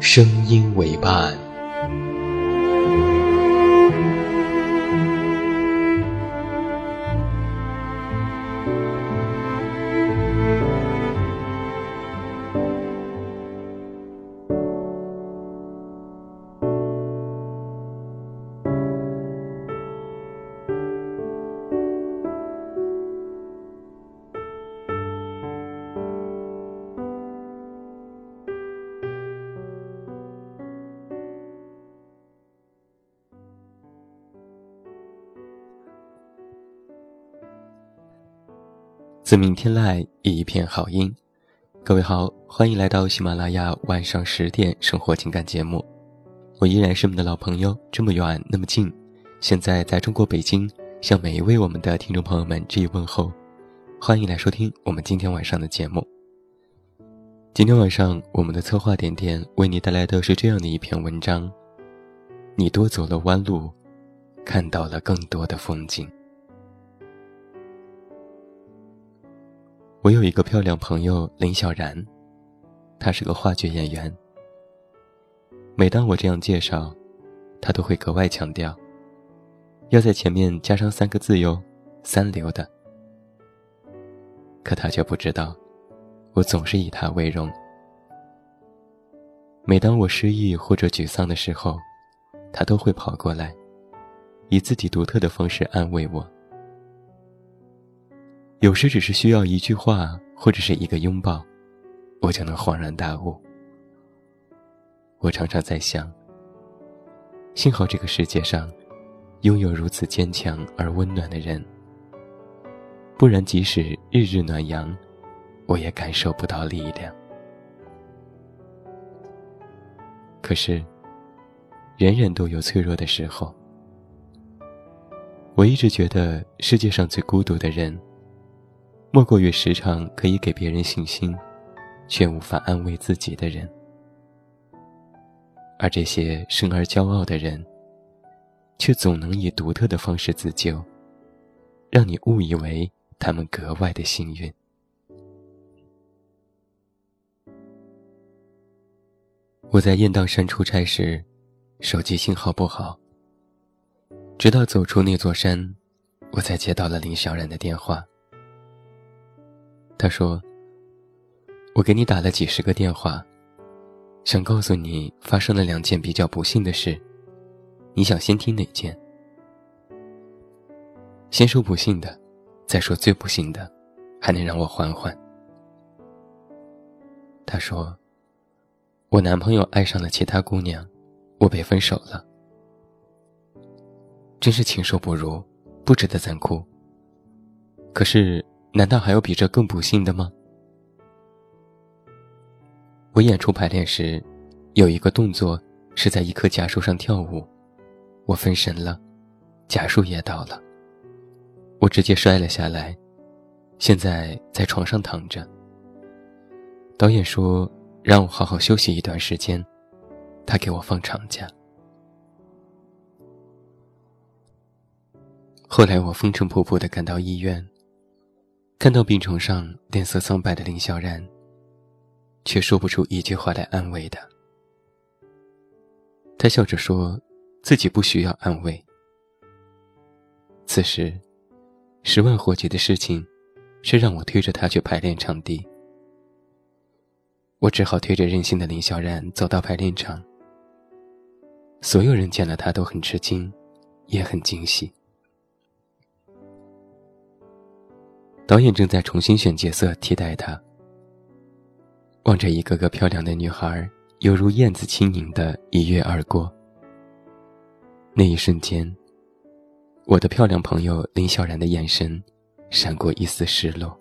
声音为伴。自命天籁，一片好音。各位好，欢迎来到喜马拉雅晚上十点生活情感节目。我依然是你们的老朋友，这么远那么近。现在在中国北京，向每一位我们的听众朋友们致以问候。欢迎来收听我们今天晚上的节目。今天晚上，我们的策划点点为你带来的是这样的一篇文章：你多走了弯路，看到了更多的风景。我有一个漂亮朋友林小然，她是个话剧演员。每当我这样介绍，她都会格外强调，要在前面加上三个字哟，三流的。可她却不知道，我总是以她为荣。每当我失意或者沮丧的时候，她都会跑过来，以自己独特的方式安慰我。有时只是需要一句话，或者是一个拥抱，我就能恍然大悟。我常常在想，幸好这个世界上拥有如此坚强而温暖的人，不然即使日日暖阳，我也感受不到力量。可是，人人都有脆弱的时候。我一直觉得世界上最孤独的人。莫过于时常可以给别人信心，却无法安慰自己的人。而这些生而骄傲的人，却总能以独特的方式自救，让你误以为他们格外的幸运。我在雁荡山出差时，手机信号不好。直到走出那座山，我才接到了林小冉的电话。他说：“我给你打了几十个电话，想告诉你发生了两件比较不幸的事，你想先听哪件？先说不幸的，再说最不幸的，还能让我缓缓。”他说：“我男朋友爱上了其他姑娘，我被分手了，真是禽兽不如，不值得咱哭。可是。”难道还有比这更不幸的吗？我演出排练时，有一个动作是在一棵假树上跳舞，我分神了，假树也倒了，我直接摔了下来，现在在床上躺着。导演说让我好好休息一段时间，他给我放长假。后来我风尘仆仆的赶到医院。看到病床上脸色苍白的林小然，却说不出一句话来安慰他。他笑着说：“自己不需要安慰。”此时，十万火急的事情，是让我推着他去排练场地。我只好推着任性的林小然走到排练场，所有人见了她都很吃惊，也很惊喜。导演正在重新选角色替代她，望着一个个漂亮的女孩，犹如燕子轻盈的一跃而过。那一瞬间，我的漂亮朋友林小然的眼神闪过一丝失落，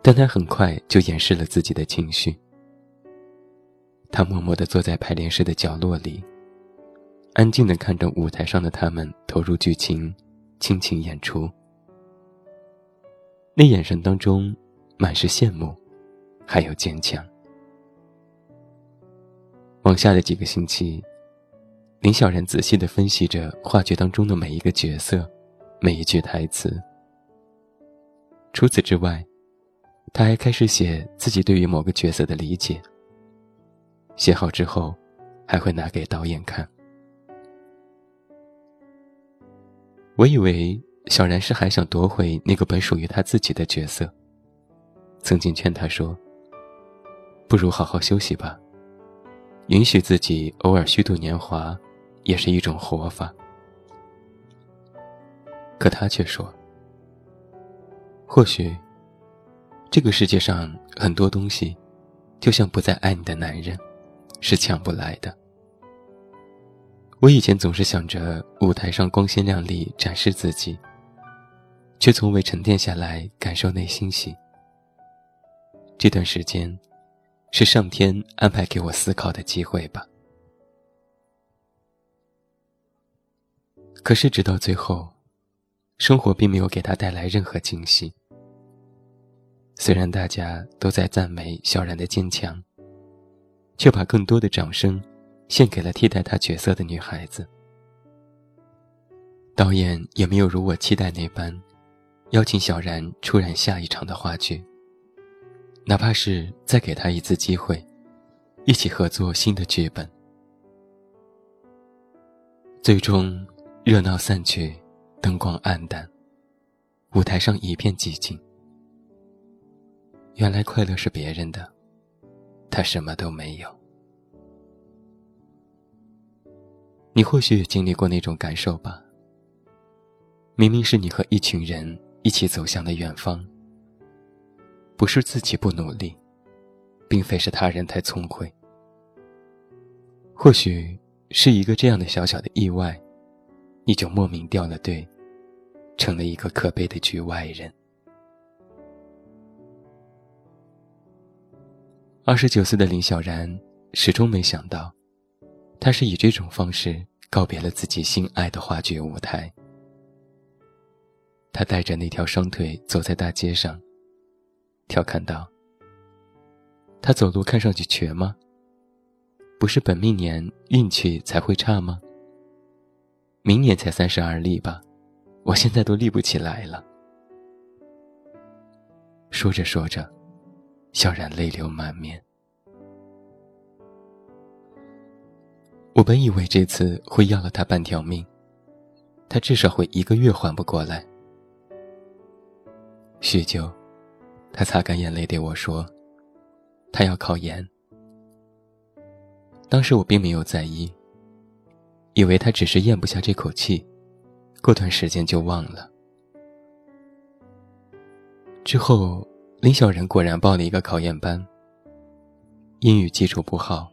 但他很快就掩饰了自己的情绪。他默默地坐在排练室的角落里，安静地看着舞台上的他们投入剧情，倾情演出。那眼神当中，满是羡慕，还有坚强。往下的几个星期，林小然仔细的分析着话剧当中的每一个角色，每一句台词。除此之外，他还开始写自己对于某个角色的理解。写好之后，还会拿给导演看。我以为。小然是还想夺回那个本属于他自己的角色。曾经劝他说：“不如好好休息吧，允许自己偶尔虚度年华，也是一种活法。”可他却说：“或许，这个世界上很多东西，就像不再爱你的男人，是抢不来的。”我以前总是想着舞台上光鲜亮丽展示自己。却从未沉淀下来感受内心戏。这段时间，是上天安排给我思考的机会吧。可是直到最后，生活并没有给他带来任何惊喜。虽然大家都在赞美小然的坚强，却把更多的掌声献给了替代他角色的女孩子。导演也没有如我期待那般。邀请小然出演下一场的话剧，哪怕是再给他一次机会，一起合作新的剧本。最终，热闹散去，灯光暗淡，舞台上一片寂静。原来快乐是别人的，他什么都没有。你或许也经历过那种感受吧？明明是你和一群人。一起走向的远方，不是自己不努力，并非是他人太聪慧。或许是一个这样的小小的意外，你就莫名掉了队，成了一个可悲的局外人。二十九岁的林小然始终没想到，他是以这种方式告别了自己心爱的话剧舞台。他带着那条双腿走在大街上，调侃道：“他走路看上去瘸吗？不是本命年运气才会差吗？明年才三十而立吧，我现在都立不起来了。”说着说着，小然泪流满面。我本以为这次会要了他半条命，他至少会一个月缓不过来。许久，他擦干眼泪对我说：“他要考研。”当时我并没有在意，以为他只是咽不下这口气，过段时间就忘了。之后，林小然果然报了一个考研班。英语基础不好，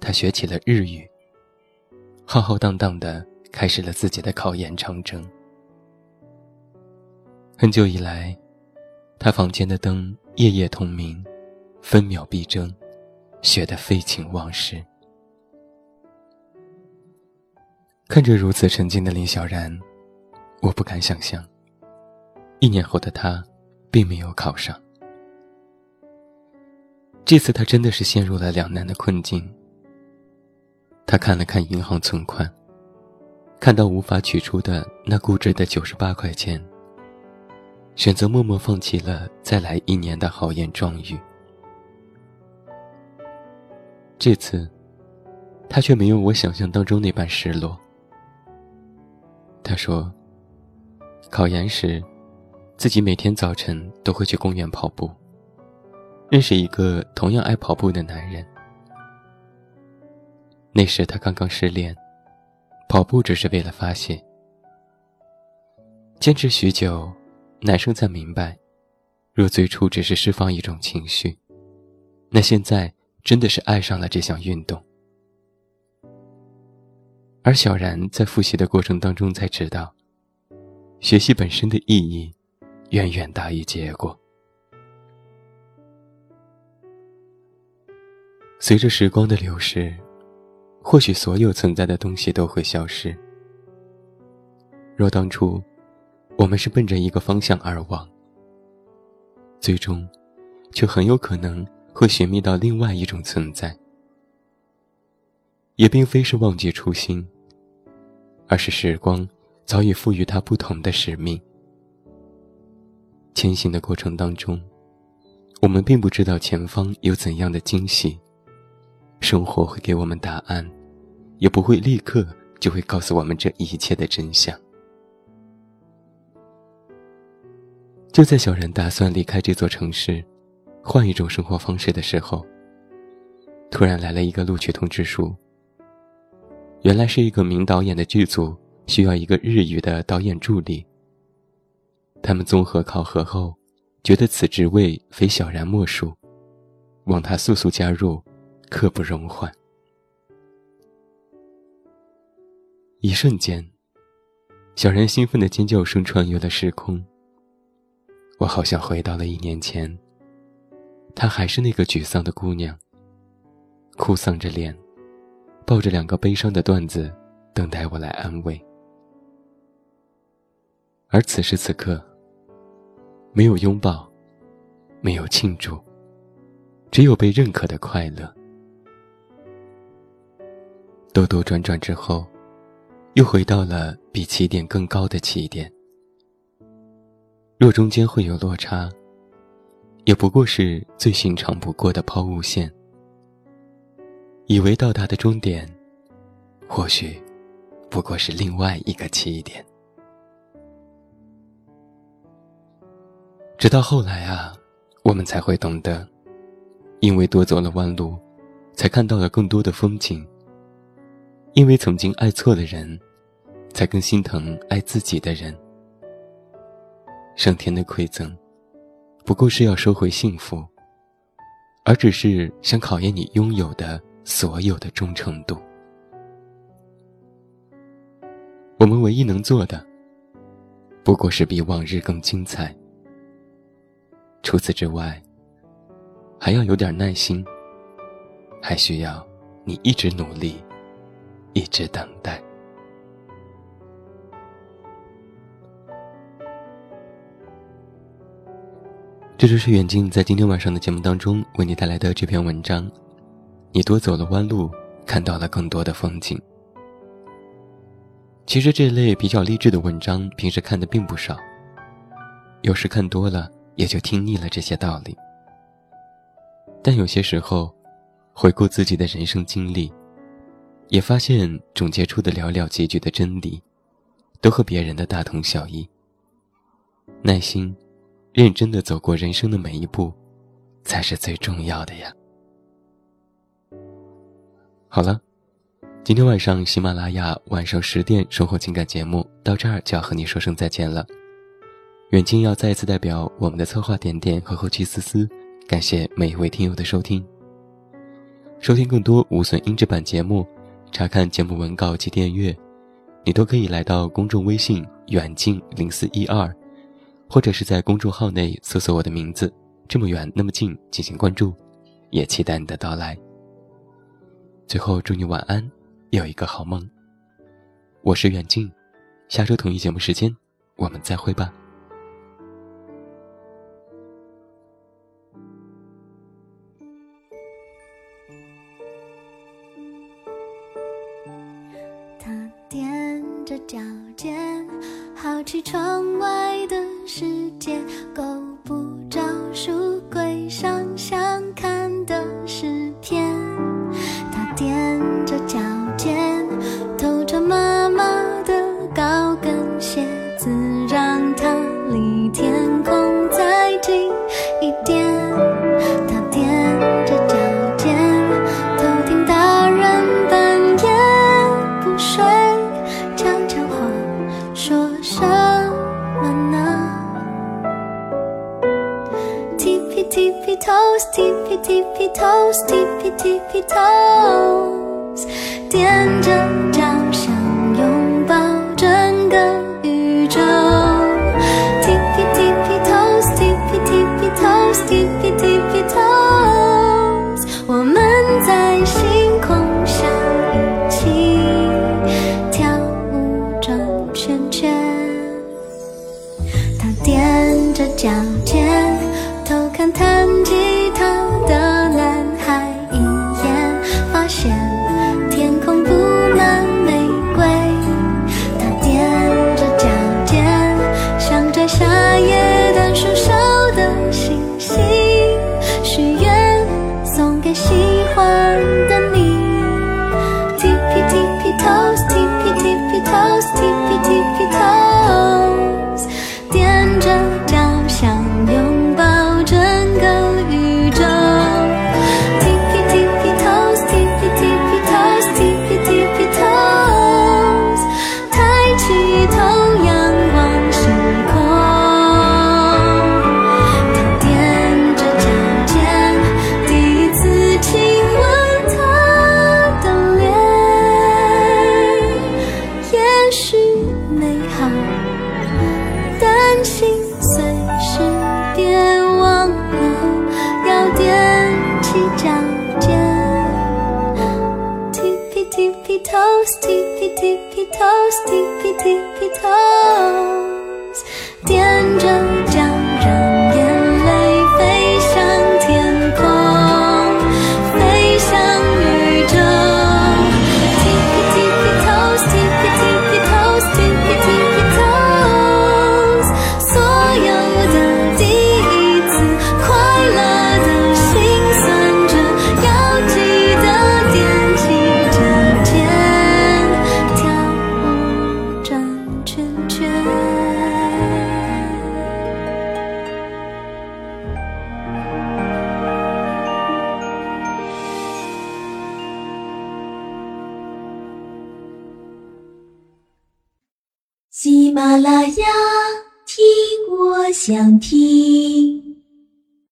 他学起了日语，浩浩荡荡的开始了自己的考研长征。很久以来。他房间的灯夜夜通明，分秒必争，学得废寝忘食。看着如此沉静的林小然，我不敢想象，一年后的他，并没有考上。这次他真的是陷入了两难的困境。他看了看银行存款，看到无法取出的那固执的九十八块钱。选择默默放弃了再来一年的豪言壮语。这次，他却没有我想象当中那般失落。他说：“考研时，自己每天早晨都会去公园跑步，认识一个同样爱跑步的男人。那时他刚刚失恋，跑步只是为了发泄。坚持许久，男生才明白，若最初只是释放一种情绪，那现在真的是爱上了这项运动。而小然在复习的过程当中才知道，学习本身的意义，远远大于结果。随着时光的流逝。或许所有存在的东西都会消失。若当初，我们是奔着一个方向而往，最终，却很有可能会寻觅到另外一种存在。也并非是忘记初心，而是时光早已赋予它不同的使命。前行的过程当中，我们并不知道前方有怎样的惊喜。生活会给我们答案，也不会立刻就会告诉我们这一切的真相。就在小然打算离开这座城市，换一种生活方式的时候，突然来了一个录取通知书。原来是一个名导演的剧组需要一个日语的导演助理。他们综合考核后，觉得此职位非小然莫属，望他速速加入。刻不容缓。一瞬间，小然兴奋的尖叫声穿越了时空。我好像回到了一年前，她还是那个沮丧的姑娘，哭丧着脸，抱着两个悲伤的段子，等待我来安慰。而此时此刻，没有拥抱，没有庆祝，只有被认可的快乐。兜兜转转之后，又回到了比起点更高的起点。若中间会有落差，也不过是最寻常不过的抛物线。以为到达的终点，或许不过是另外一个起点。直到后来啊，我们才会懂得，因为多走了弯路，才看到了更多的风景。因为曾经爱错了人，才更心疼爱自己的人。上天的馈赠，不过是要收回幸福，而只是想考验你拥有的所有的忠诚度。我们唯一能做的，不过是比往日更精彩。除此之外，还要有点耐心，还需要你一直努力。一直等待。这就是远近在今天晚上的节目当中为你带来的这篇文章。你多走了弯路，看到了更多的风景。其实这类比较励志的文章，平时看的并不少。有时看多了，也就听腻了这些道理。但有些时候，回顾自己的人生经历。也发现总结出的寥寥几句的真理，都和别人的大同小异。耐心、认真的走过人生的每一步，才是最重要的呀。好了，今天晚上喜马拉雅晚上十点生活情感节目到这儿就要和你说声再见了。远近要再一次代表我们的策划点点和后期思思，感谢每一位听友的收听。收听更多无损音质版节目。查看节目文稿及订阅，你都可以来到公众微信“远近零四一二”，或者是在公众号内搜索我的名字“这么远那么近”进行关注，也期待你的到来。最后，祝你晚安，有一个好梦。我是远近，下周同一节目时间，我们再会吧。tippy toes，踮着。 더 tippy toes, tippy tippy toes. 想听。